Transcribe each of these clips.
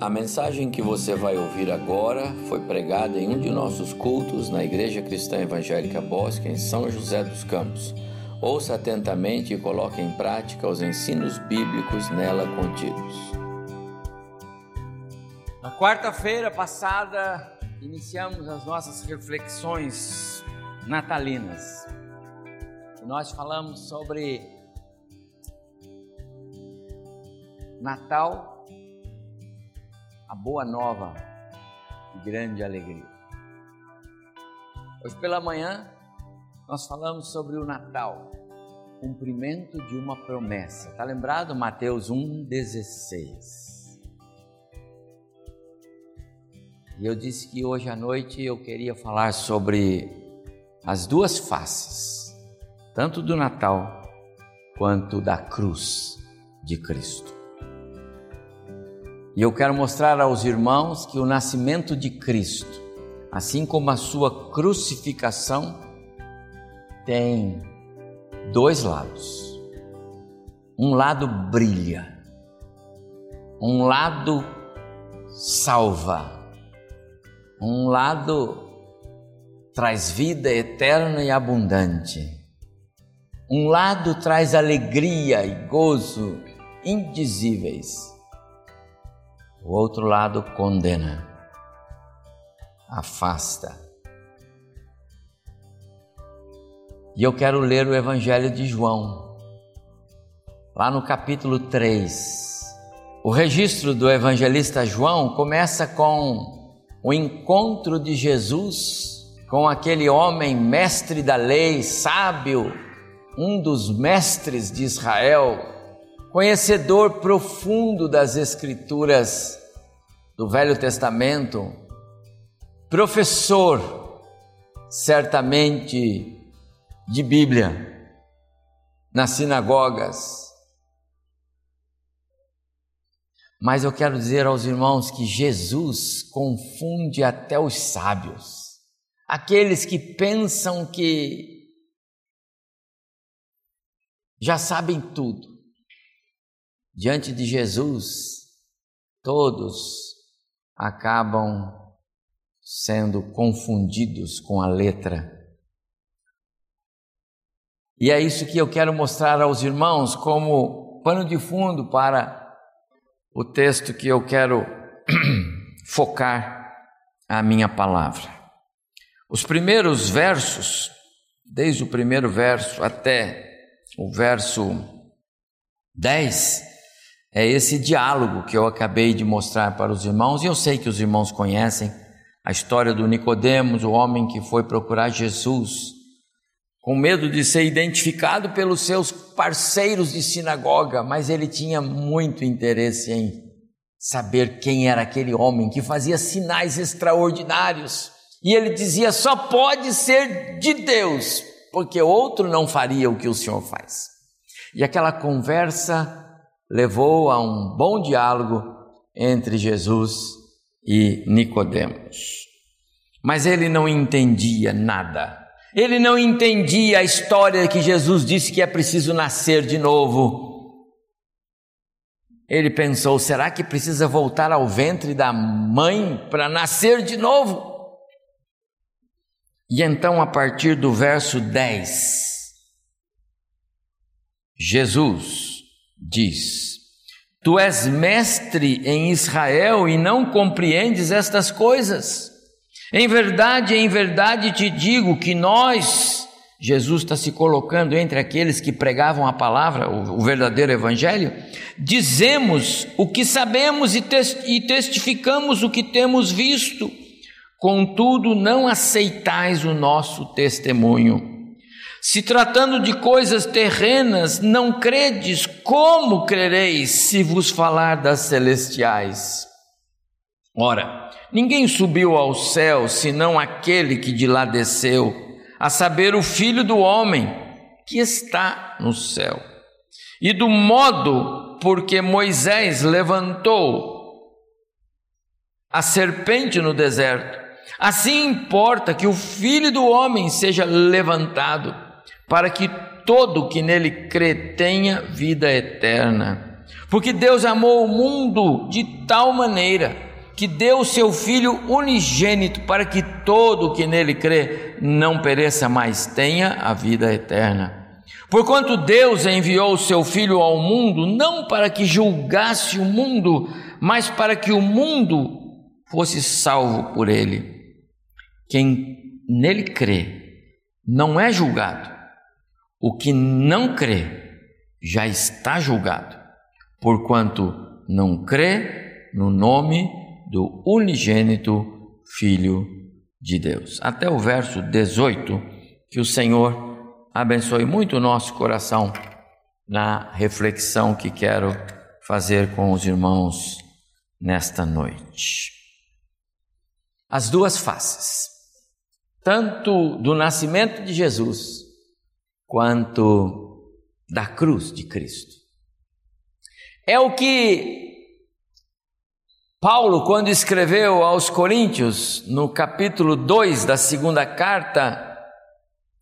A mensagem que você vai ouvir agora foi pregada em um de nossos cultos na Igreja Cristã Evangélica Bosque, em São José dos Campos. Ouça atentamente e coloque em prática os ensinos bíblicos nela contidos. Na quarta-feira passada, iniciamos as nossas reflexões natalinas. Nós falamos sobre Natal a boa nova e grande alegria. Hoje pela manhã nós falamos sobre o Natal, cumprimento de uma promessa. Está lembrado Mateus 1:16? E eu disse que hoje à noite eu queria falar sobre as duas faces, tanto do Natal quanto da cruz de Cristo. E eu quero mostrar aos irmãos que o nascimento de Cristo, assim como a sua crucificação, tem dois lados. Um lado brilha, um lado salva, um lado traz vida eterna e abundante, um lado traz alegria e gozo indizíveis o outro lado condena, afasta. E eu quero ler o Evangelho de João, lá no capítulo 3. O registro do evangelista João começa com o encontro de Jesus com aquele homem mestre da lei, sábio, um dos mestres de Israel, conhecedor profundo das Escrituras do Velho Testamento, professor, certamente, de Bíblia, nas sinagogas. Mas eu quero dizer aos irmãos que Jesus confunde até os sábios, aqueles que pensam que já sabem tudo diante de Jesus, todos acabam sendo confundidos com a letra. E é isso que eu quero mostrar aos irmãos como pano de fundo para o texto que eu quero focar a minha palavra. Os primeiros versos, desde o primeiro verso até o verso 10, é esse diálogo que eu acabei de mostrar para os irmãos, e eu sei que os irmãos conhecem a história do Nicodemos, o homem que foi procurar Jesus, com medo de ser identificado pelos seus parceiros de sinagoga, mas ele tinha muito interesse em saber quem era aquele homem que fazia sinais extraordinários. E ele dizia: só pode ser de Deus, porque outro não faria o que o Senhor faz. E aquela conversa levou a um bom diálogo entre Jesus e Nicodemos. Mas ele não entendia nada. Ele não entendia a história que Jesus disse que é preciso nascer de novo. Ele pensou: será que precisa voltar ao ventre da mãe para nascer de novo? E então, a partir do verso 10, Jesus diz: Tu és mestre em Israel e não compreendes estas coisas. Em verdade, em verdade te digo que nós, Jesus está se colocando entre aqueles que pregavam a palavra, o, verdadeiro evangelho, dizemos o que sabemos e testificamos o que temos visto, contudo não aceitais o nosso testemunho. Se tratando de coisas terrenas, não credes, como crereis se vos falar das celestiais? Ora, ninguém subiu ao céu senão aquele que de lá desceu, a saber, o Filho do Homem que está no céu. E do modo porque Moisés levantou a serpente no deserto, assim importa que o Filho do Homem seja levantado para que todo que nele crê tenha vida eterna. Porque Deus amou o mundo de tal maneira que deu o seu Filho unigênito para que todo que nele crê não pereça, mas tenha a vida eterna. Porquanto Deus enviou o seu Filho ao mundo, não para que julgasse o mundo, mas para que o mundo fosse salvo por ele. Quem nele crê não é julgado. O que não crê já está julgado, porquanto não crê no nome do unigênito Filho de Deus. Até o verso 18, que o Senhor abençoe muito o nosso coração na reflexão que quero fazer com os irmãos nesta noite. As duas faces, tanto do nascimento de Jesus quanto da cruz de Cristo. É o que Paulo, quando escreveu aos Coríntios, no capítulo 2 da segunda carta,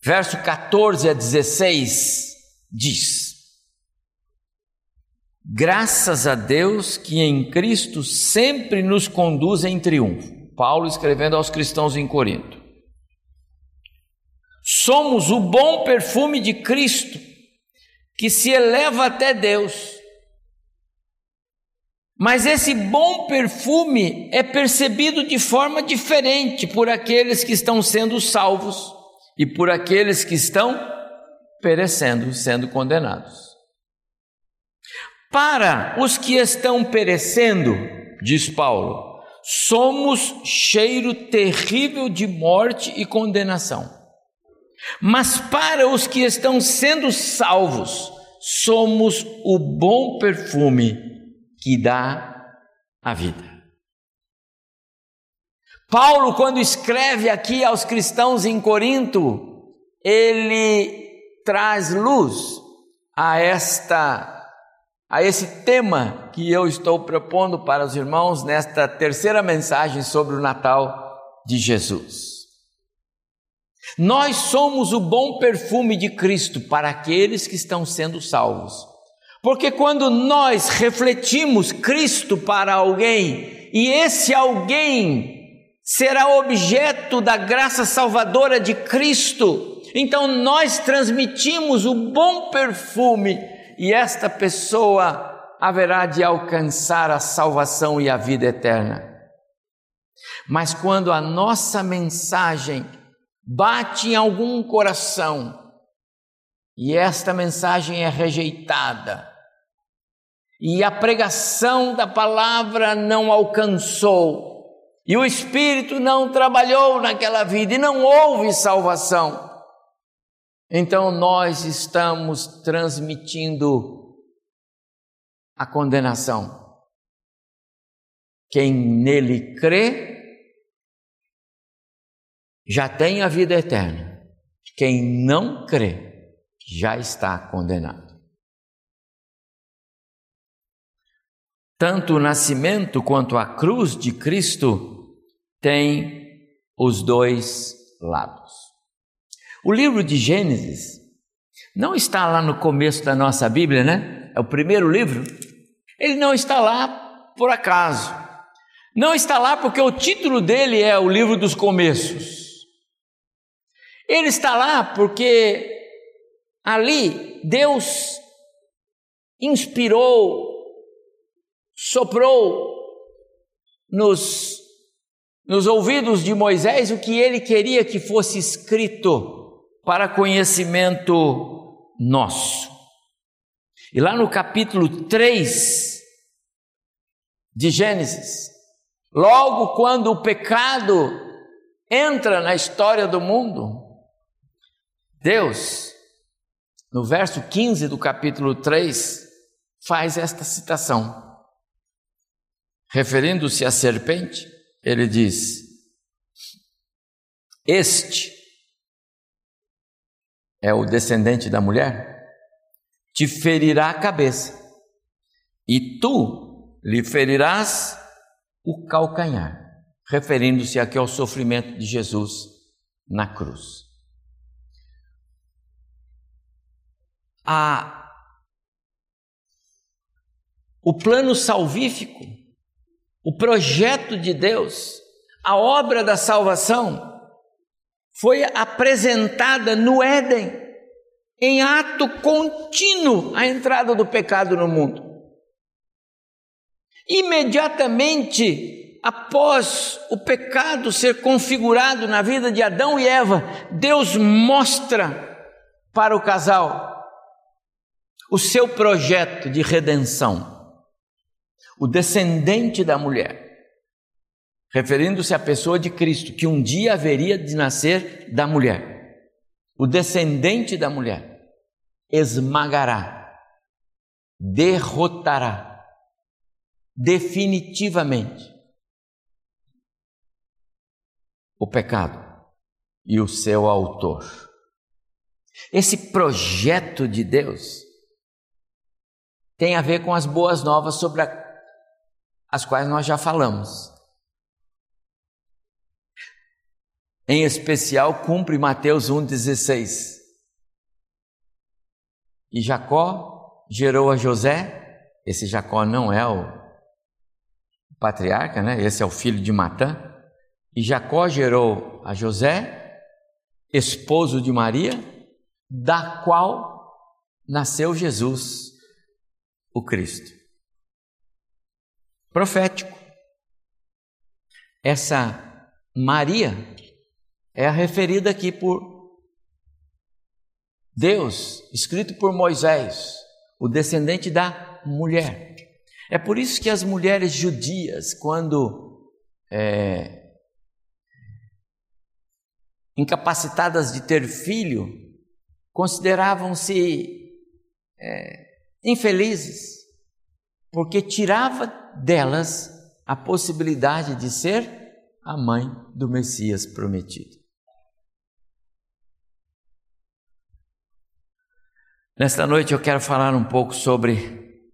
verso 14 a 16, diz: Graças a Deus que em Cristo sempre nos conduz em triunfo. Paulo escrevendo aos cristãos em Corinto. Somos o bom perfume de Cristo que se eleva até Deus mas esse bom perfume é percebido de forma diferente por aqueles que estão sendo salvos e por aqueles que estão perecendo, sendo condenados. Para os que estão perecendo, diz Paulo, somos cheiro terrível de morte e condenação. Mas para os que estão sendo salvos, somos o bom perfume que dá a vida. Paulo, quando escreve aqui aos cristãos em Corinto, ele traz luz a esta a esse tema que eu estou propondo para os irmãos nesta terceira mensagem sobre o Natal de Jesus. Nós somos o bom perfume de Cristo para aqueles que estão sendo salvos. Porque quando nós refletimos Cristo para alguém e esse alguém será objeto da graça salvadora de Cristo, então nós transmitimos o bom perfume e esta pessoa haverá de alcançar a salvação e a vida eterna. Mas quando a nossa mensagem bate em algum coração e esta mensagem é rejeitada, e a pregação da palavra não alcançou, e o Espírito não trabalhou naquela vida, e não houve salvação. Então nós estamos transmitindo a condenação. Quem nele crê já tem a vida eterna. Quem não crê já está condenado. tanto o nascimento quanto a cruz de Cristo tem os dois lados. O livro de Gênesis não está lá no começo da nossa Bíblia, né? É o primeiro livro. Ele não está lá por acaso. Não está lá porque o título dele é o livro dos começos. Ele está lá porque ali Deus inspirou soprou nos, nos ouvidos de Moisés o que ele queria que fosse escrito para conhecimento nosso. E lá no capítulo 3 de Gênesis, logo quando o pecado entra na história do mundo, Deus, no verso 15 do capítulo 3, faz esta citação. Referindo-se à serpente, ele diz: Este é o descendente da mulher, te ferirá a cabeça, e tu lhe ferirás o calcanhar, referindo-se aqui ao sofrimento de Jesus na cruz. A o plano salvífico, o projeto de Deus, a obra da salvação, foi apresentada no Éden, em ato contínuo, a entrada do pecado no mundo. Imediatamente após o pecado ser configurado na vida de Adão e Eva, Deus mostra para o casal o seu projeto de redenção. O descendente da mulher, referindo-se à pessoa de Cristo, que um dia haveria de nascer da mulher. O descendente da mulher esmagará, derrotará definitivamente o pecado e o seu autor. Esse projeto de Deus tem a ver com as boas novas sobre a, as quais nós já falamos. Em especial, cumpre Mateus 1,16. E Jacó gerou a José, esse Jacó não é o patriarca, né? Esse é o filho de Matã. E Jacó gerou a José, esposo de Maria, da qual nasceu Jesus, o Cristo. Profético. Essa Maria é a referida aqui por Deus, escrito por Moisés, o descendente da mulher. É por isso que as mulheres judias, quando é, incapacitadas de ter filho, consideravam-se é, infelizes, porque tirava delas a possibilidade de ser a mãe do Messias prometido. Nesta noite eu quero falar um pouco sobre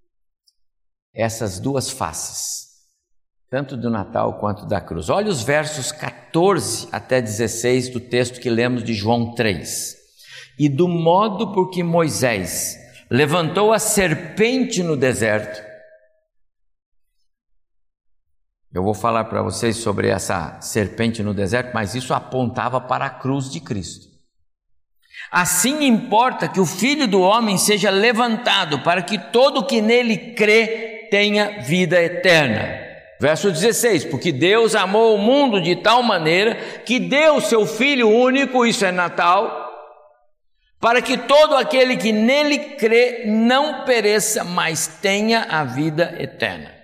essas duas faces tanto do Natal quanto da cruz. Olha os versos 14 até 16 do texto que lemos de João 3. E do modo por que Moisés levantou a serpente no deserto. Eu vou falar para vocês sobre essa serpente no deserto, mas isso apontava para a cruz de Cristo. Assim importa que o Filho do Homem seja levantado, para que todo que nele crê tenha vida eterna. Verso 16: Porque Deus amou o mundo de tal maneira que deu seu Filho único, isso é Natal, para que todo aquele que nele crê não pereça, mas tenha a vida eterna.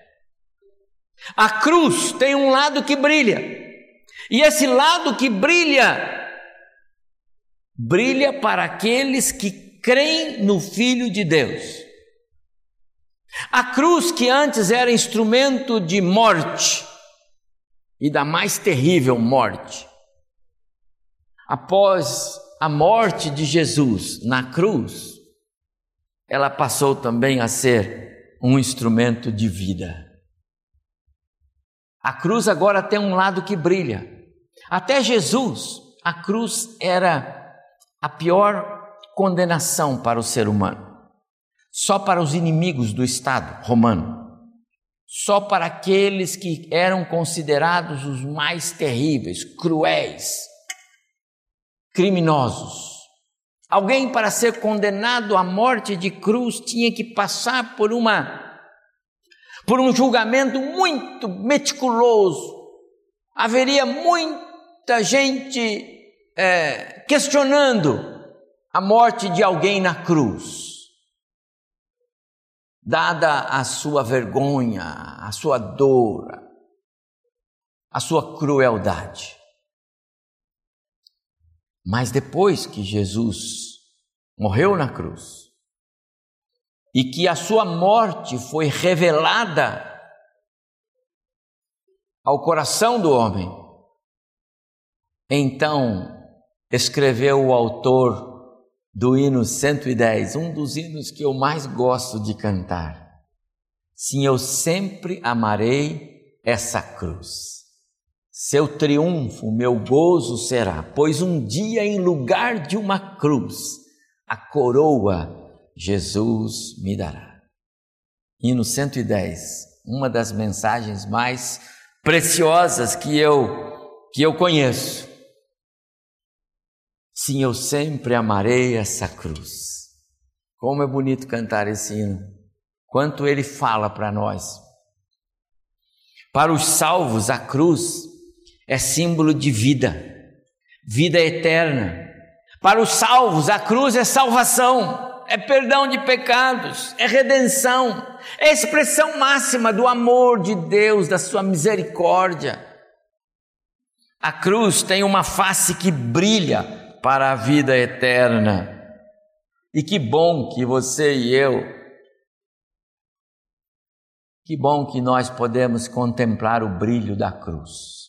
A cruz tem um lado que brilha, e esse lado que brilha, brilha para aqueles que creem no Filho de Deus. A cruz, que antes era instrumento de morte, e da mais terrível morte, após a morte de Jesus na cruz, ela passou também a ser um instrumento de vida. A cruz agora tem um lado que brilha. Até Jesus, a cruz era a pior condenação para o ser humano só para os inimigos do Estado romano, só para aqueles que eram considerados os mais terríveis, cruéis, criminosos. Alguém para ser condenado à morte de cruz tinha que passar por uma por um julgamento muito meticuloso. Haveria muita gente é, questionando a morte de alguém na cruz dada a sua vergonha, a sua dor, a sua crueldade. Mas depois que Jesus morreu na cruz e que a sua morte foi revelada ao coração do homem, então escreveu o autor do hino 110, um dos hinos que eu mais gosto de cantar. Sim, eu sempre amarei essa cruz. Seu triunfo, meu gozo será, pois um dia, em lugar de uma cruz, a coroa Jesus me dará. hino 110, uma das mensagens mais preciosas que eu que eu conheço. Sim, eu sempre amarei essa cruz. Como é bonito cantar esse hino. Quanto ele fala para nós. Para os salvos, a cruz é símbolo de vida, vida eterna. Para os salvos, a cruz é salvação, é perdão de pecados, é redenção, é expressão máxima do amor de Deus, da sua misericórdia. A cruz tem uma face que brilha para a vida eterna. E que bom que você e eu que bom que nós podemos contemplar o brilho da cruz.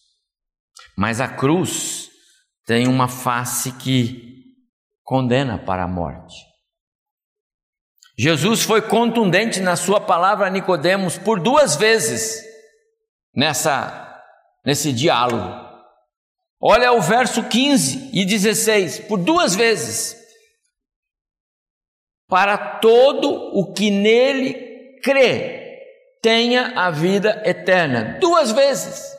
Mas a cruz tem uma face que condena para a morte. Jesus foi contundente na sua palavra a Nicodemos por duas vezes nessa nesse diálogo. Olha o verso 15 e 16, por duas vezes. Para todo o que nele crê, tenha a vida eterna. Duas vezes.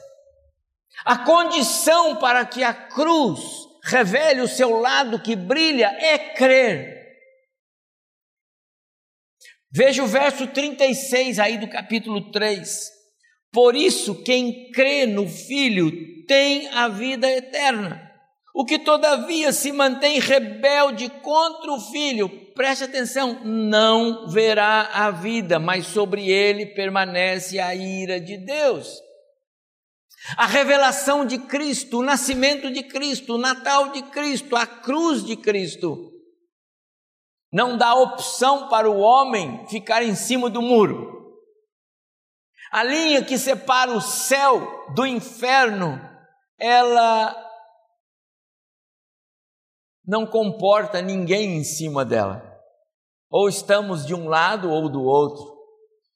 A condição para que a cruz revele o seu lado que brilha é crer. Veja o verso 36 aí do capítulo 3. Por isso, quem crê no Filho tem a vida eterna. O que todavia se mantém rebelde contra o filho, preste atenção, não verá a vida, mas sobre ele permanece a ira de Deus. A revelação de Cristo, o nascimento de Cristo, o Natal de Cristo, a cruz de Cristo, não dá opção para o homem ficar em cima do muro. A linha que separa o céu do inferno, ela não comporta ninguém em cima dela. Ou estamos de um lado ou do outro.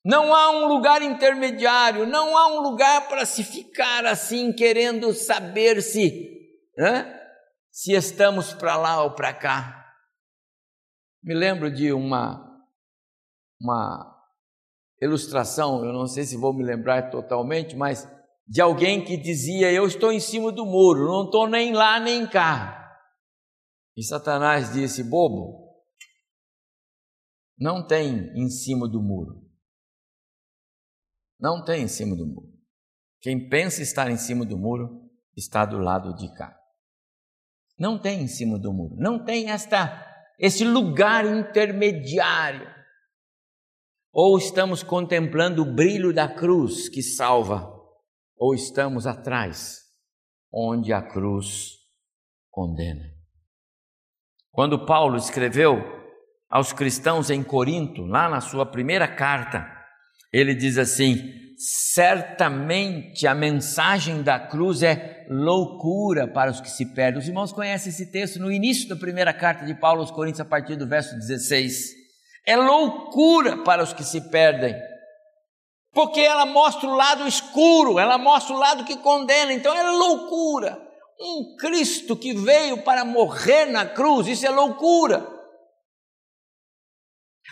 Não há um lugar intermediário, não há um lugar para se ficar assim, querendo saber se, né? se estamos para lá ou para cá. Me lembro de uma, uma ilustração, eu não sei se vou me lembrar totalmente, mas de alguém que dizia: Eu estou em cima do muro, não estou nem lá nem cá. E Satanás disse: bobo, não tem em cima do muro. Não tem em cima do muro. Quem pensa estar em cima do muro está do lado de cá. Não tem em cima do muro. Não tem esta esse lugar intermediário. Ou estamos contemplando o brilho da cruz que salva, ou estamos atrás, onde a cruz condena. Quando Paulo escreveu aos cristãos em Corinto, lá na sua primeira carta, ele diz assim: certamente a mensagem da cruz é loucura para os que se perdem. Os irmãos conhecem esse texto no início da primeira carta de Paulo aos Coríntios, a partir do verso 16. É loucura para os que se perdem, porque ela mostra o lado escuro, ela mostra o lado que condena, então é loucura. Um Cristo que veio para morrer na cruz, isso é loucura.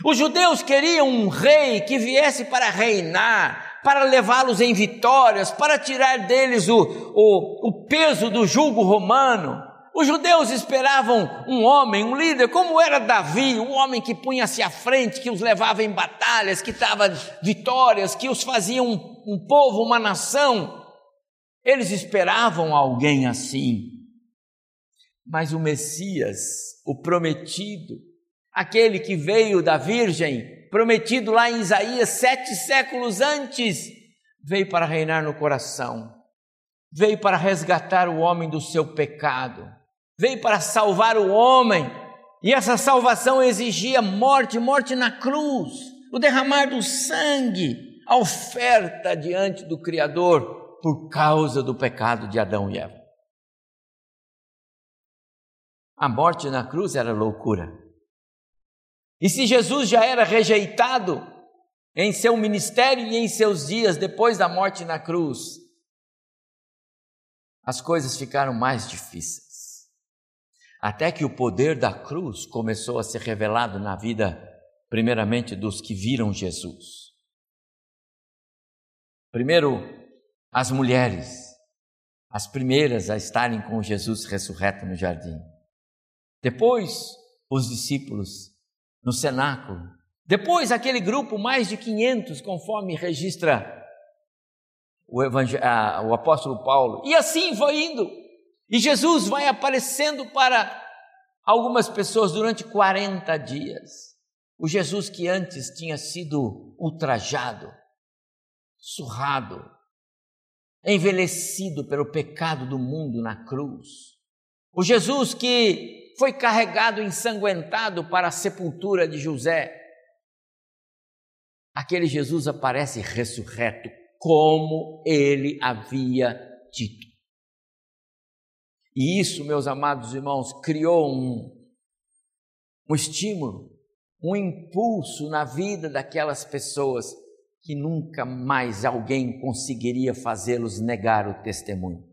Os judeus queriam um rei que viesse para reinar, para levá-los em vitórias, para tirar deles o, o, o peso do jugo romano. Os judeus esperavam um homem, um líder, como era Davi, um homem que punha-se à frente, que os levava em batalhas, que dava vitórias, que os fazia um, um povo, uma nação. Eles esperavam alguém assim. Mas o Messias, o prometido, aquele que veio da Virgem, prometido lá em Isaías sete séculos antes, veio para reinar no coração, veio para resgatar o homem do seu pecado, veio para salvar o homem, e essa salvação exigia morte morte na cruz, o derramar do sangue, a oferta diante do Criador por causa do pecado de Adão e Eva. A morte na cruz era loucura. E se Jesus já era rejeitado em seu ministério e em seus dias depois da morte na cruz, as coisas ficaram mais difíceis. Até que o poder da cruz começou a ser revelado na vida, primeiramente, dos que viram Jesus. Primeiro, as mulheres, as primeiras a estarem com Jesus ressurreto no jardim. Depois, os discípulos no cenáculo. Depois, aquele grupo, mais de 500, conforme registra o, o apóstolo Paulo. E assim foi indo. E Jesus vai aparecendo para algumas pessoas durante 40 dias. O Jesus que antes tinha sido ultrajado, surrado, envelhecido pelo pecado do mundo na cruz. O Jesus que foi carregado ensanguentado para a sepultura de José. Aquele Jesus aparece ressurreto, como ele havia dito. E isso, meus amados irmãos, criou um, um estímulo, um impulso na vida daquelas pessoas que nunca mais alguém conseguiria fazê-los negar o testemunho.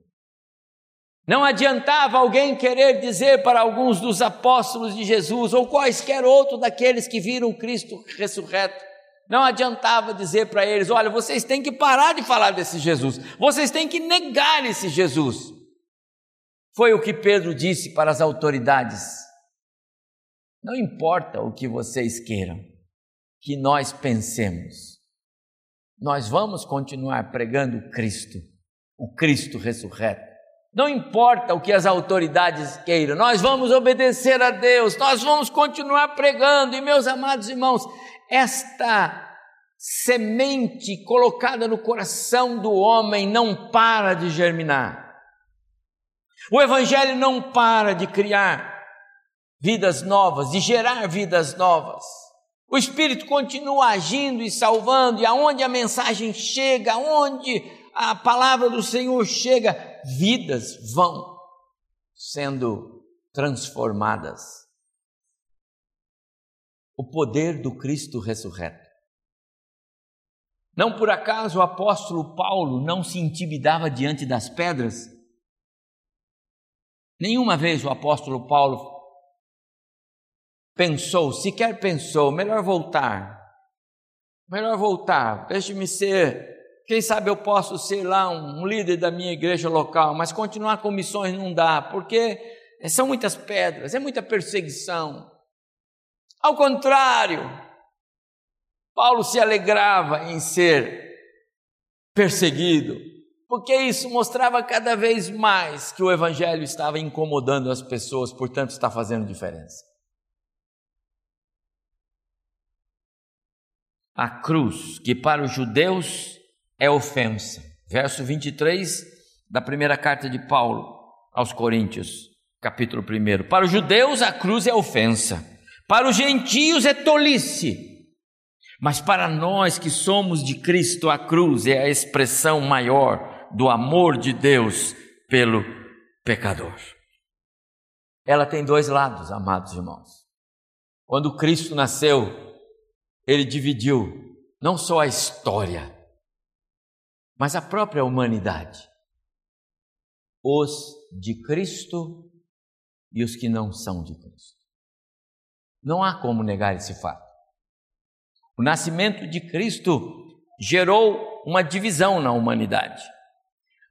Não adiantava alguém querer dizer para alguns dos apóstolos de Jesus ou quaisquer outro daqueles que viram Cristo ressurreto não adiantava dizer para eles: olha, vocês têm que parar de falar desse Jesus, vocês têm que negar esse Jesus. Foi o que Pedro disse para as autoridades. Não importa o que vocês queiram, que nós pensemos, nós vamos continuar pregando Cristo, o Cristo ressurreto. Não importa o que as autoridades queiram, nós vamos obedecer a Deus, nós vamos continuar pregando. E meus amados irmãos, esta semente colocada no coração do homem não para de germinar. O Evangelho não para de criar vidas novas, de gerar vidas novas. O Espírito continua agindo e salvando, e aonde a mensagem chega, aonde a palavra do Senhor chega, vidas vão sendo transformadas o poder do Cristo ressurreto. Não por acaso o apóstolo Paulo não se intimidava diante das pedras. Nenhuma vez o apóstolo Paulo pensou, sequer pensou, melhor voltar. Melhor voltar, deixe-me ser. Quem sabe eu posso ser lá um líder da minha igreja local, mas continuar com missões não dá, porque são muitas pedras, é muita perseguição. Ao contrário, Paulo se alegrava em ser perseguido, porque isso mostrava cada vez mais que o evangelho estava incomodando as pessoas, portanto, está fazendo diferença. A cruz, que para os judeus é ofensa. Verso 23 da primeira carta de Paulo aos Coríntios, capítulo 1. Para os judeus, a cruz é ofensa para os gentios é tolice, mas para nós que somos de Cristo, a cruz é a expressão maior do amor de Deus pelo pecador. Ela tem dois lados, amados irmãos. Quando Cristo nasceu, ele dividiu não só a história, mas a própria humanidade. Os de Cristo e os que não são de Cristo. Não há como negar esse fato. O nascimento de Cristo gerou uma divisão na humanidade.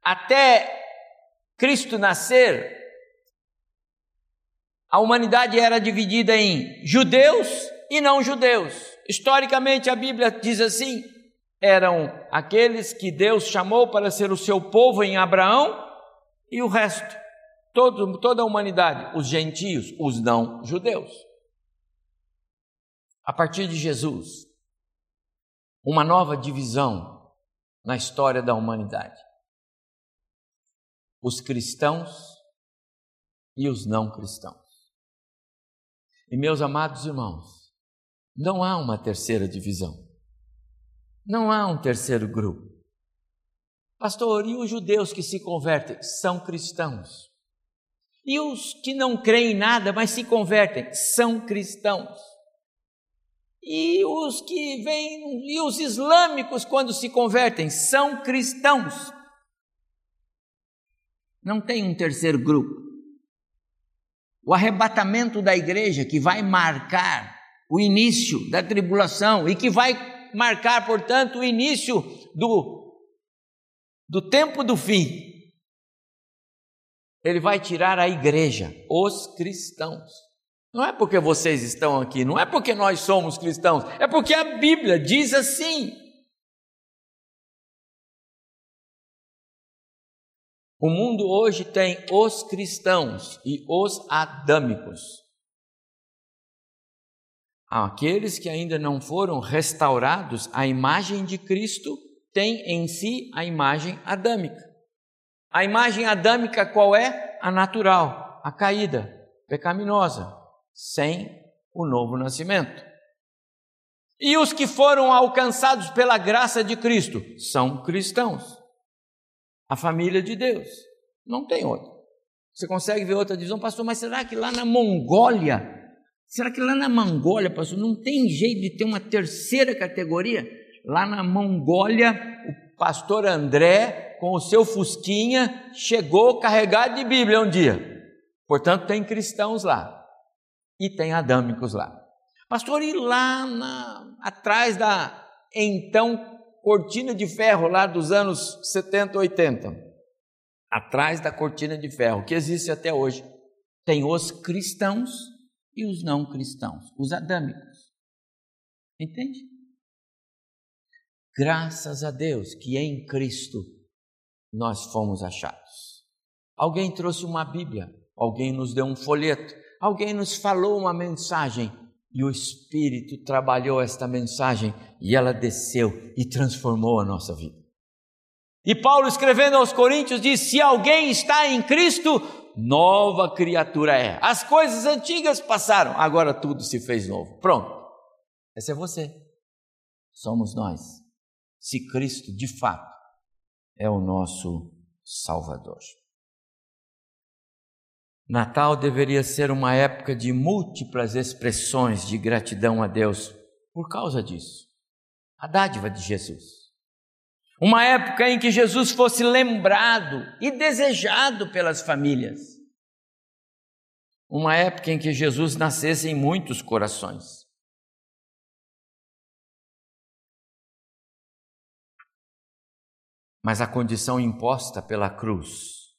Até Cristo nascer, a humanidade era dividida em judeus e não judeus. Historicamente, a Bíblia diz assim: eram aqueles que Deus chamou para ser o seu povo em Abraão e o resto, todo, toda a humanidade, os gentios, os não judeus a partir de Jesus, uma nova divisão na história da humanidade. Os cristãos e os não cristãos. E meus amados irmãos, não há uma terceira divisão. Não há um terceiro grupo. Pastor, e os judeus que se convertem são cristãos? E os que não creem em nada, mas se convertem, são cristãos? E os que vêm, e os islâmicos, quando se convertem, são cristãos. Não tem um terceiro grupo. O arrebatamento da igreja que vai marcar o início da tribulação e que vai marcar, portanto, o início do do tempo do fim, ele vai tirar a igreja, os cristãos. Não é porque vocês estão aqui, não é porque nós somos cristãos, é porque a Bíblia diz assim. O mundo hoje tem os cristãos e os adâmicos. Aqueles que ainda não foram restaurados à imagem de Cristo têm em si a imagem adâmica. A imagem adâmica qual é? A natural, a caída, pecaminosa, sem o novo nascimento. E os que foram alcançados pela graça de Cristo são cristãos. A família de Deus. Não tem outra. Você consegue ver outra divisão, pastor, mas será que lá na Mongólia, será que lá na Mongólia, pastor, não tem jeito de ter uma terceira categoria? Lá na Mongólia, o pastor André com o seu Fusquinha, chegou carregado de Bíblia um dia. Portanto, tem cristãos lá e tem adâmicos lá. Pastor, e lá na, atrás da então cortina de ferro lá dos anos 70, 80, atrás da cortina de ferro que existe até hoje, tem os cristãos e os não cristãos, os adâmicos. Entende? Graças a Deus que em Cristo nós fomos achados. Alguém trouxe uma Bíblia, alguém nos deu um folheto, alguém nos falou uma mensagem e o Espírito trabalhou esta mensagem e ela desceu e transformou a nossa vida. E Paulo, escrevendo aos Coríntios, diz: Se alguém está em Cristo, nova criatura é. As coisas antigas passaram, agora tudo se fez novo. Pronto. Esse é você. Somos nós. Se Cristo de fato é o nosso Salvador. Natal deveria ser uma época de múltiplas expressões de gratidão a Deus por causa disso. A dádiva de Jesus. Uma época em que Jesus fosse lembrado e desejado pelas famílias. Uma época em que Jesus nascesse em muitos corações. Mas a condição imposta pela cruz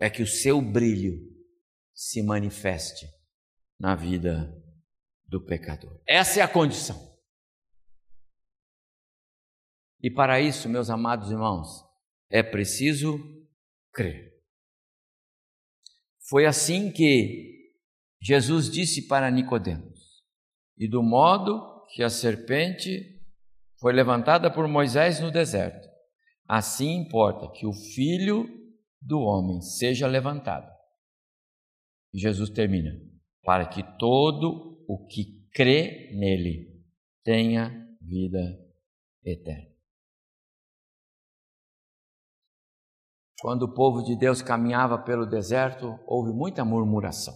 é que o seu brilho se manifeste na vida do pecador. Essa é a condição. E para isso, meus amados irmãos, é preciso crer. Foi assim que Jesus disse para Nicodemos: "E do modo que a serpente foi levantada por Moisés no deserto. Assim importa que o filho do homem seja levantado. E Jesus termina: para que todo o que crê nele tenha vida eterna. Quando o povo de Deus caminhava pelo deserto, houve muita murmuração,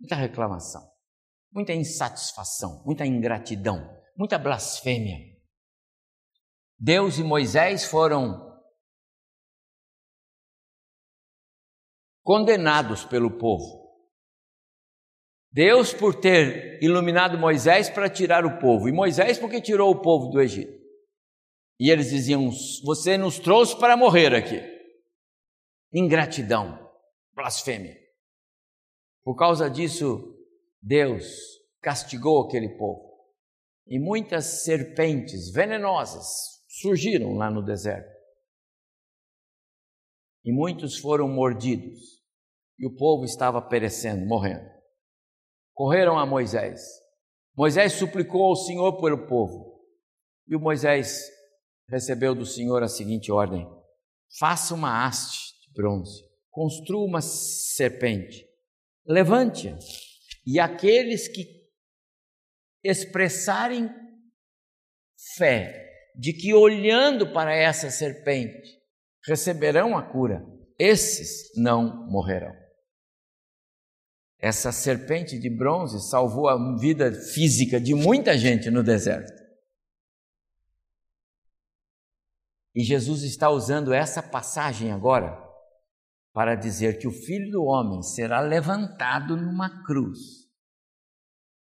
muita reclamação, muita insatisfação, muita ingratidão, muita blasfêmia. Deus e Moisés foram condenados pelo povo. Deus por ter iluminado Moisés para tirar o povo, e Moisés porque tirou o povo do Egito. E eles diziam: Você nos trouxe para morrer aqui. Ingratidão, blasfêmia. Por causa disso, Deus castigou aquele povo. E muitas serpentes venenosas surgiram lá no deserto. E muitos foram mordidos, e o povo estava perecendo, morrendo. Correram a Moisés. Moisés suplicou ao Senhor pelo povo. E o Moisés recebeu do Senhor a seguinte ordem: faça uma haste bronze, construa uma serpente, levante-a, e aqueles que expressarem fé de que olhando para essa serpente receberão a cura, esses não morrerão. Essa serpente de bronze salvou a vida física de muita gente no deserto. E Jesus está usando essa passagem agora para dizer que o filho do homem será levantado numa cruz.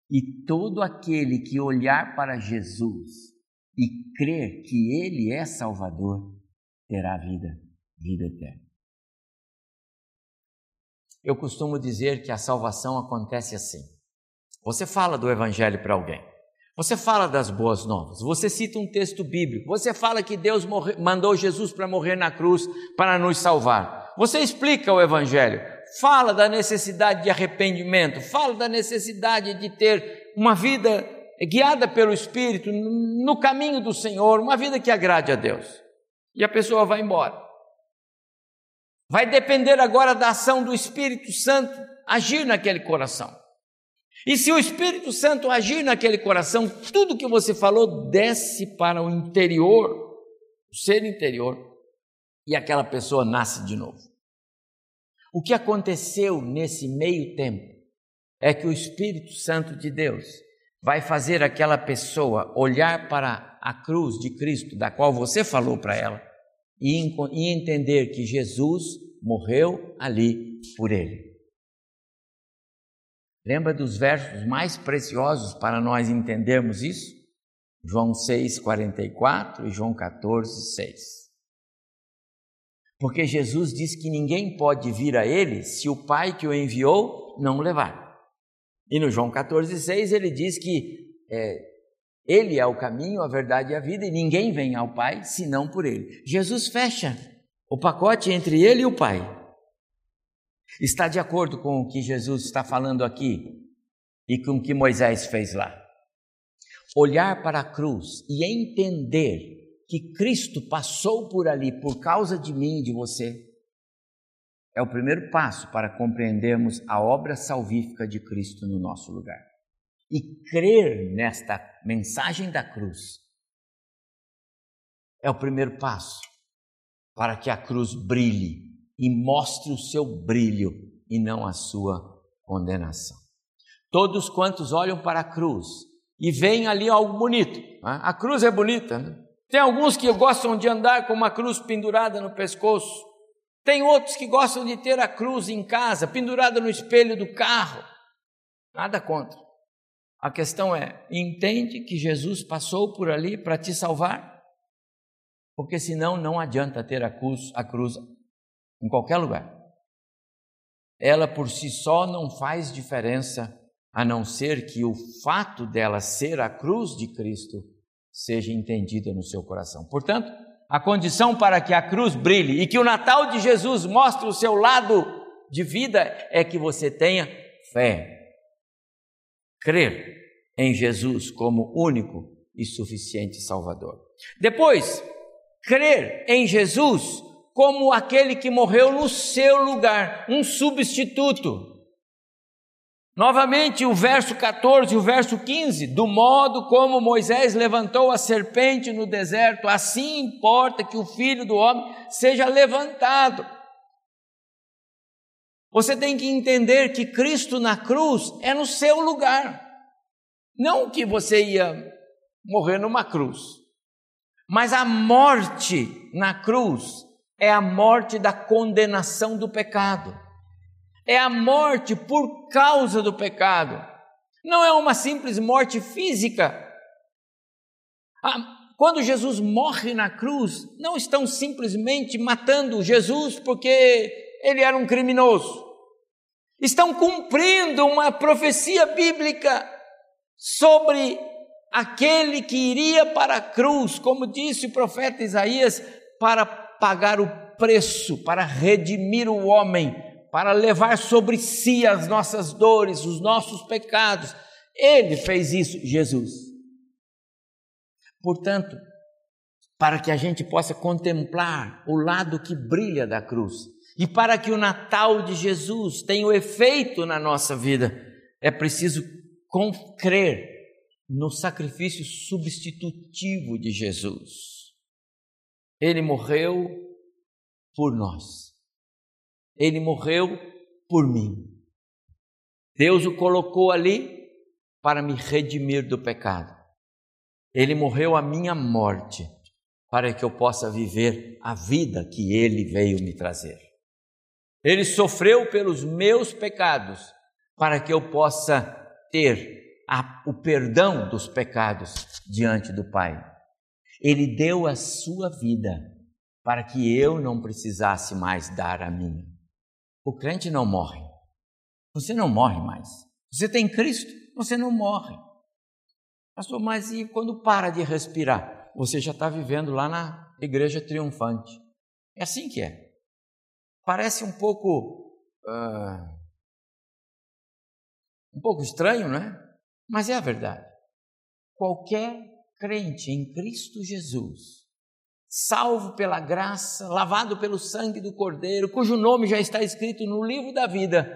E todo aquele que olhar para Jesus e crer que Ele é Salvador, terá vida, vida eterna. Eu costumo dizer que a salvação acontece assim. Você fala do Evangelho para alguém, você fala das boas novas, você cita um texto bíblico, você fala que Deus morre, mandou Jesus para morrer na cruz para nos salvar. Você explica o Evangelho, fala da necessidade de arrependimento, fala da necessidade de ter uma vida guiada pelo Espírito no caminho do Senhor, uma vida que agrade a Deus. E a pessoa vai embora. Vai depender agora da ação do Espírito Santo agir naquele coração. E se o Espírito Santo agir naquele coração, tudo que você falou desce para o interior, o ser interior, e aquela pessoa nasce de novo. O que aconteceu nesse meio tempo é que o Espírito Santo de Deus vai fazer aquela pessoa olhar para a cruz de Cristo, da qual você falou para ela, e, e entender que Jesus morreu ali por ele. Lembra dos versos mais preciosos para nós entendermos isso? João 6, 44 e João 14, 6. Porque Jesus diz que ninguém pode vir a Ele se o Pai que o enviou não o levar. E no João 14, 6 ele diz que é, Ele é o caminho, a verdade e a vida, e ninguém vem ao Pai senão por Ele. Jesus fecha o pacote entre Ele e o Pai. Está de acordo com o que Jesus está falando aqui e com o que Moisés fez lá. Olhar para a cruz e entender que Cristo passou por ali por causa de mim e de você, é o primeiro passo para compreendermos a obra salvífica de Cristo no nosso lugar. E crer nesta mensagem da cruz é o primeiro passo para que a cruz brilhe e mostre o seu brilho e não a sua condenação. Todos quantos olham para a cruz e veem ali algo bonito, né? a cruz é bonita, né? Tem alguns que gostam de andar com uma cruz pendurada no pescoço. Tem outros que gostam de ter a cruz em casa, pendurada no espelho do carro. Nada contra. A questão é: entende que Jesus passou por ali para te salvar? Porque senão não adianta ter a cruz, a cruz em qualquer lugar. Ela por si só não faz diferença, a não ser que o fato dela ser a cruz de Cristo seja entendida no seu coração. Portanto, a condição para que a cruz brilhe e que o Natal de Jesus mostre o seu lado de vida é que você tenha fé. Crer em Jesus como único e suficiente Salvador. Depois, crer em Jesus como aquele que morreu no seu lugar, um substituto. Novamente, o verso 14 e o verso 15: do modo como Moisés levantou a serpente no deserto, assim importa que o filho do homem seja levantado. Você tem que entender que Cristo na cruz é no seu lugar, não que você ia morrer numa cruz, mas a morte na cruz é a morte da condenação do pecado é a morte por causa do pecado. Não é uma simples morte física. Ah, quando Jesus morre na cruz, não estão simplesmente matando Jesus porque ele era um criminoso. Estão cumprindo uma profecia bíblica sobre aquele que iria para a cruz, como disse o profeta Isaías, para pagar o preço, para redimir o homem para levar sobre si as nossas dores, os nossos pecados. Ele fez isso, Jesus. Portanto, para que a gente possa contemplar o lado que brilha da cruz e para que o Natal de Jesus tenha o efeito na nossa vida, é preciso crer no sacrifício substitutivo de Jesus. Ele morreu por nós. Ele morreu por mim. Deus o colocou ali para me redimir do pecado. Ele morreu a minha morte para que eu possa viver a vida que ele veio me trazer. Ele sofreu pelos meus pecados para que eu possa ter a, o perdão dos pecados diante do Pai. Ele deu a sua vida para que eu não precisasse mais dar a minha. O crente não morre. Você não morre mais. Você tem Cristo, você não morre. Pastor, mas e quando para de respirar? Você já está vivendo lá na igreja triunfante. É assim que é. Parece um pouco. Uh, um pouco estranho, né? Mas é a verdade. Qualquer crente em Cristo Jesus, salvo pela graça, lavado pelo sangue do Cordeiro, cujo nome já está escrito no livro da vida,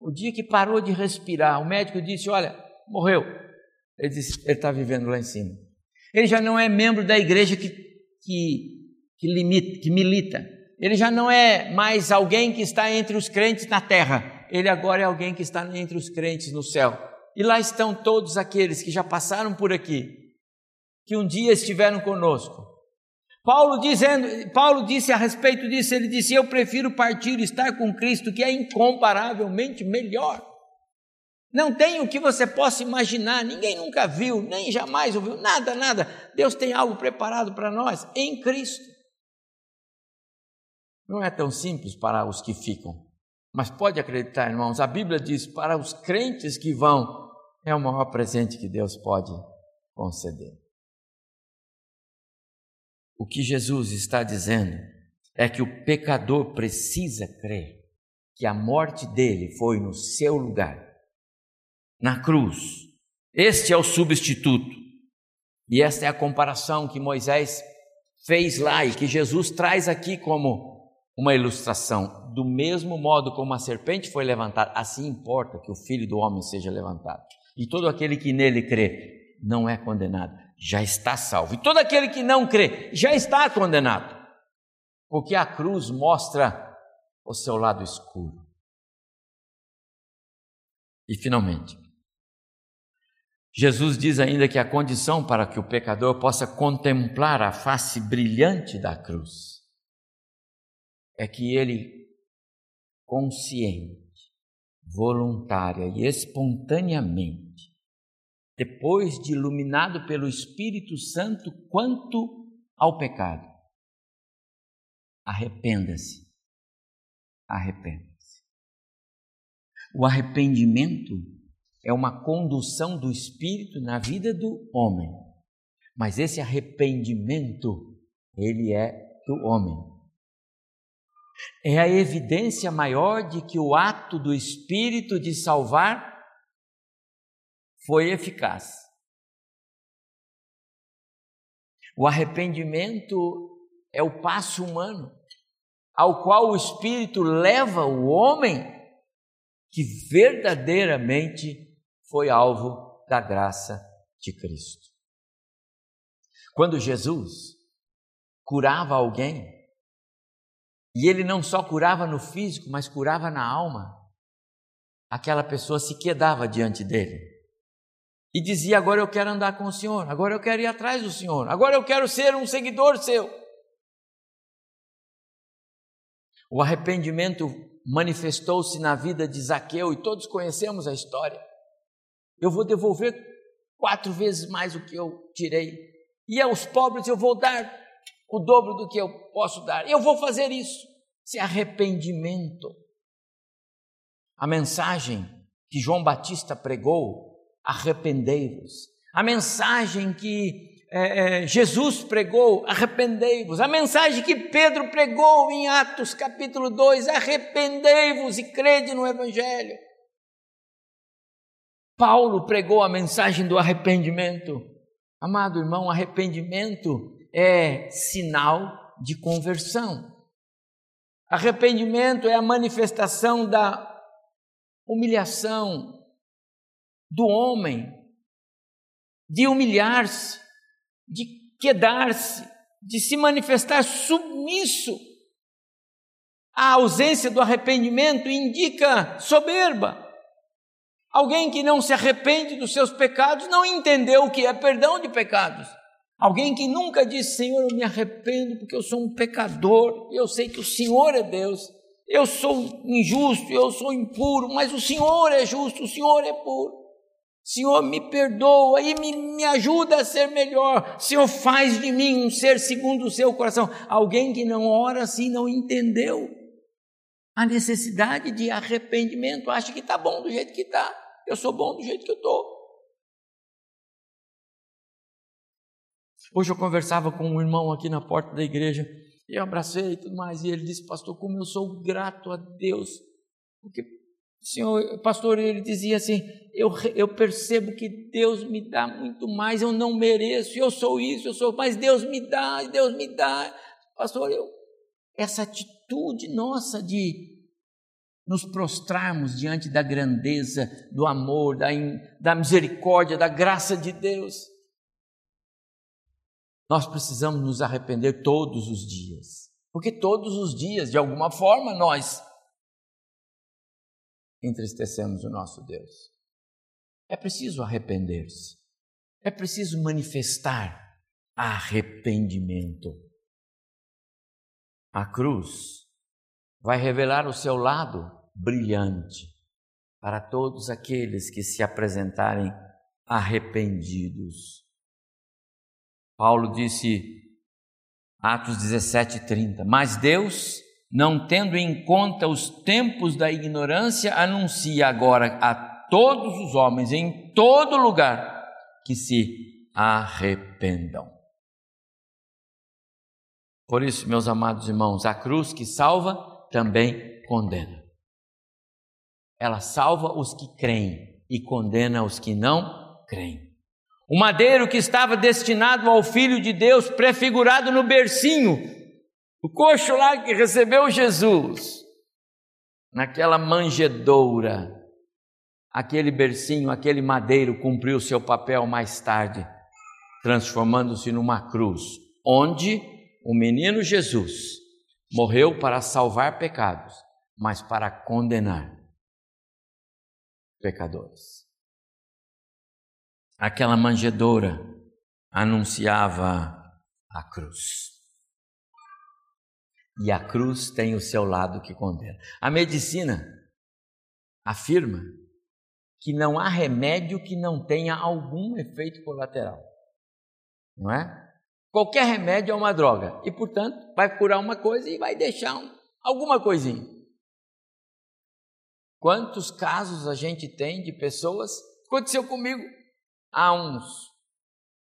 o dia que parou de respirar, o médico disse: Olha, morreu. Ele disse: Ele está vivendo lá em cima. Ele já não é membro da igreja que, que, que, limita, que milita. Ele já não é mais alguém que está entre os crentes na terra. Ele agora é alguém que está entre os crentes no céu. E lá estão todos aqueles que já passaram por aqui, que um dia estiveram conosco. Paulo dizendo, Paulo disse a respeito disso, ele disse: "Eu prefiro partir e estar com Cristo, que é incomparavelmente melhor". Não tem o que você possa imaginar, ninguém nunca viu, nem jamais ouviu, nada, nada. Deus tem algo preparado para nós em Cristo. Não é tão simples para os que ficam, mas pode acreditar, irmãos, a Bíblia diz: para os crentes que vão, é o maior presente que Deus pode conceder. O que Jesus está dizendo é que o pecador precisa crer que a morte dele foi no seu lugar, na cruz. Este é o substituto. E esta é a comparação que Moisés fez lá e que Jesus traz aqui como uma ilustração. Do mesmo modo como a serpente foi levantada, assim importa que o filho do homem seja levantado. E todo aquele que nele crê não é condenado, já está salvo. E todo aquele que não crê já está condenado. Porque a cruz mostra o seu lado escuro. E finalmente, Jesus diz ainda que a condição para que o pecador possa contemplar a face brilhante da cruz é que ele, consciente, voluntária e espontaneamente, depois de iluminado pelo Espírito Santo quanto ao pecado. Arrependa-se. Arrependa-se. O arrependimento é uma condução do Espírito na vida do homem. Mas esse arrependimento, ele é do homem. É a evidência maior de que o ato do Espírito de salvar foi eficaz. O arrependimento é o passo humano ao qual o Espírito leva o homem que verdadeiramente foi alvo da graça de Cristo. Quando Jesus curava alguém, e ele não só curava no físico, mas curava na alma. Aquela pessoa se quedava diante dele e dizia: Agora eu quero andar com o Senhor, agora eu quero ir atrás do Senhor, agora eu quero ser um seguidor seu. O arrependimento manifestou-se na vida de Zaqueu e todos conhecemos a história. Eu vou devolver quatro vezes mais o que eu tirei, e aos pobres eu vou dar o dobro do que eu posso dar. Eu vou fazer isso. Se arrependimento. A mensagem que João Batista pregou, arrependei-vos. A mensagem que é, é, Jesus pregou, arrependei-vos. A mensagem que Pedro pregou em Atos capítulo 2, arrependei-vos e crede no Evangelho. Paulo pregou a mensagem do arrependimento. Amado irmão, arrependimento é sinal de conversão. Arrependimento é a manifestação da humilhação do homem, de humilhar-se, de quedar-se, de se manifestar submisso. A ausência do arrependimento indica soberba. Alguém que não se arrepende dos seus pecados não entendeu o que é perdão de pecados. Alguém que nunca disse, Senhor, eu me arrependo porque eu sou um pecador, eu sei que o Senhor é Deus, eu sou injusto, eu sou impuro, mas o Senhor é justo, o Senhor é puro. Senhor, me perdoa e me, me ajuda a ser melhor. Senhor, faz de mim um ser segundo o seu coração. Alguém que não ora assim não entendeu a necessidade de arrependimento, acha que está bom do jeito que está. Eu sou bom do jeito que eu estou. Hoje eu conversava com um irmão aqui na porta da igreja, e eu abracei e tudo mais, e ele disse, pastor, como eu sou grato a Deus, porque Senhor, pastor, ele dizia assim: eu, eu percebo que Deus me dá muito mais, eu não mereço, eu sou isso, eu sou, mas Deus me dá, Deus me dá. Pastor, eu, essa atitude nossa de nos prostrarmos diante da grandeza, do amor, da, da misericórdia, da graça de Deus. Nós precisamos nos arrepender todos os dias, porque todos os dias, de alguma forma, nós entristecemos o nosso Deus. É preciso arrepender-se. É preciso manifestar arrependimento. A cruz vai revelar o seu lado brilhante para todos aqueles que se apresentarem arrependidos. Paulo disse, Atos 17:30, mas Deus não tendo em conta os tempos da ignorância, anuncia agora a todos os homens, em todo lugar, que se arrependam. Por isso, meus amados irmãos, a cruz que salva também condena. Ela salva os que creem e condena os que não creem. O madeiro que estava destinado ao Filho de Deus, prefigurado no bercinho, o coxo lá que recebeu Jesus, naquela manjedoura, aquele bercinho, aquele madeiro cumpriu seu papel mais tarde, transformando-se numa cruz, onde o menino Jesus morreu para salvar pecados, mas para condenar pecadores. Aquela manjedoura anunciava a cruz e a cruz tem o seu lado que condena. A medicina afirma que não há remédio que não tenha algum efeito colateral. Não é? Qualquer remédio é uma droga e, portanto, vai curar uma coisa e vai deixar um, alguma coisinha. Quantos casos a gente tem de pessoas? Aconteceu comigo há uns,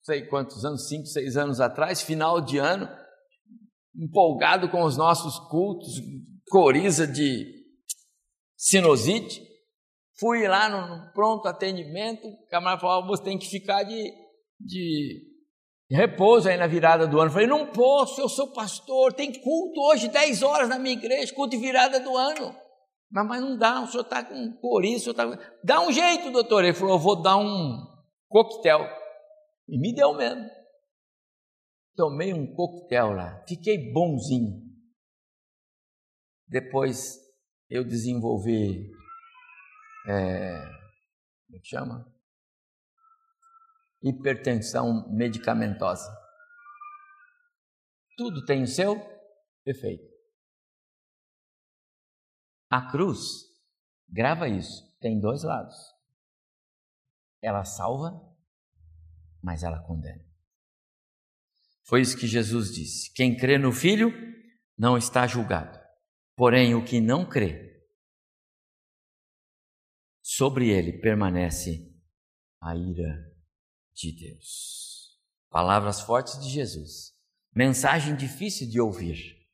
sei quantos anos, cinco, seis anos atrás, final de ano, empolgado com os nossos cultos, coriza de sinusite. Fui lá no pronto atendimento, o camarada falou: você tem que ficar de, de repouso aí na virada do ano. falei: não posso, eu sou pastor, tem culto hoje, 10 horas na minha igreja, culto de virada do ano. Mas, mas não dá, o senhor está com coriza, o senhor está. Dá um jeito, doutor. Ele falou: eu vou dar um coquetel. E me deu mesmo tomei um coquetel lá, fiquei bonzinho. Depois eu desenvolvi, é, como é chama? Hipertensão medicamentosa. Tudo tem o seu efeito. A cruz, grava isso, tem dois lados. Ela salva, mas ela condena. Foi isso que Jesus disse: quem crê no Filho não está julgado. Porém, o que não crê, sobre ele permanece a ira de Deus. Palavras fortes de Jesus. Mensagem difícil de ouvir.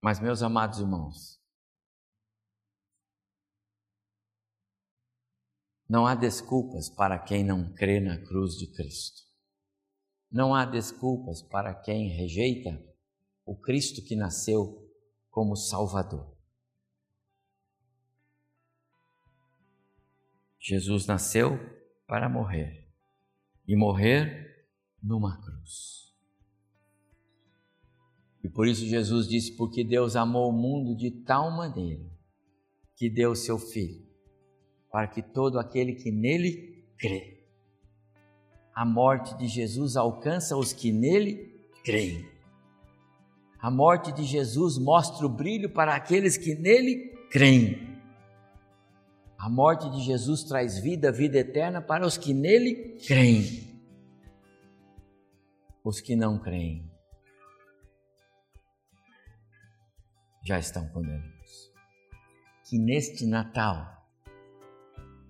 Mas, meus amados irmãos, não há desculpas para quem não crê na cruz de Cristo. Não há desculpas para quem rejeita o Cristo que nasceu como Salvador. Jesus nasceu para morrer e morrer numa cruz. E por isso Jesus disse: Porque Deus amou o mundo de tal maneira que deu seu Filho, para que todo aquele que nele crê a morte de Jesus alcança os que nele creem. A morte de Jesus mostra o brilho para aqueles que nele creem. A morte de Jesus traz vida, vida eterna para os que nele creem. Os que não creem já estão condenados. Que neste Natal,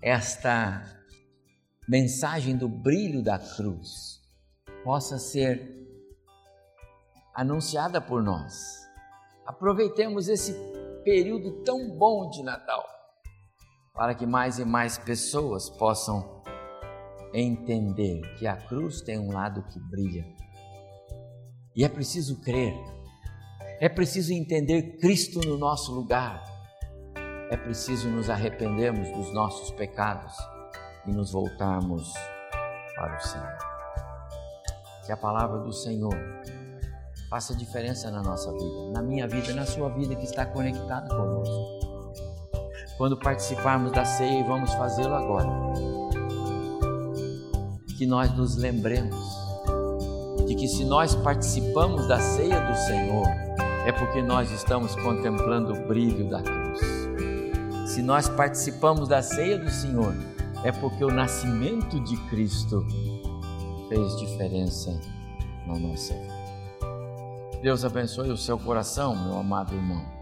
esta mensagem do brilho da cruz possa ser anunciada por nós. Aproveitemos esse período tão bom de Natal para que mais e mais pessoas possam entender que a cruz tem um lado que brilha. E é preciso crer, é preciso entender Cristo no nosso lugar, é preciso nos arrependermos dos nossos pecados e nos voltarmos para o Senhor. Que a palavra do Senhor faça diferença na nossa vida, na minha vida, na sua vida que está conectada conosco. Quando participarmos da ceia, e vamos fazê-lo agora, que nós nos lembremos de que se nós participamos da ceia do Senhor, é porque nós estamos contemplando o brilho da cruz. Se nós participamos da ceia do Senhor, é porque o nascimento de Cristo fez diferença na nossa vida. Deus abençoe o seu coração, meu amado irmão.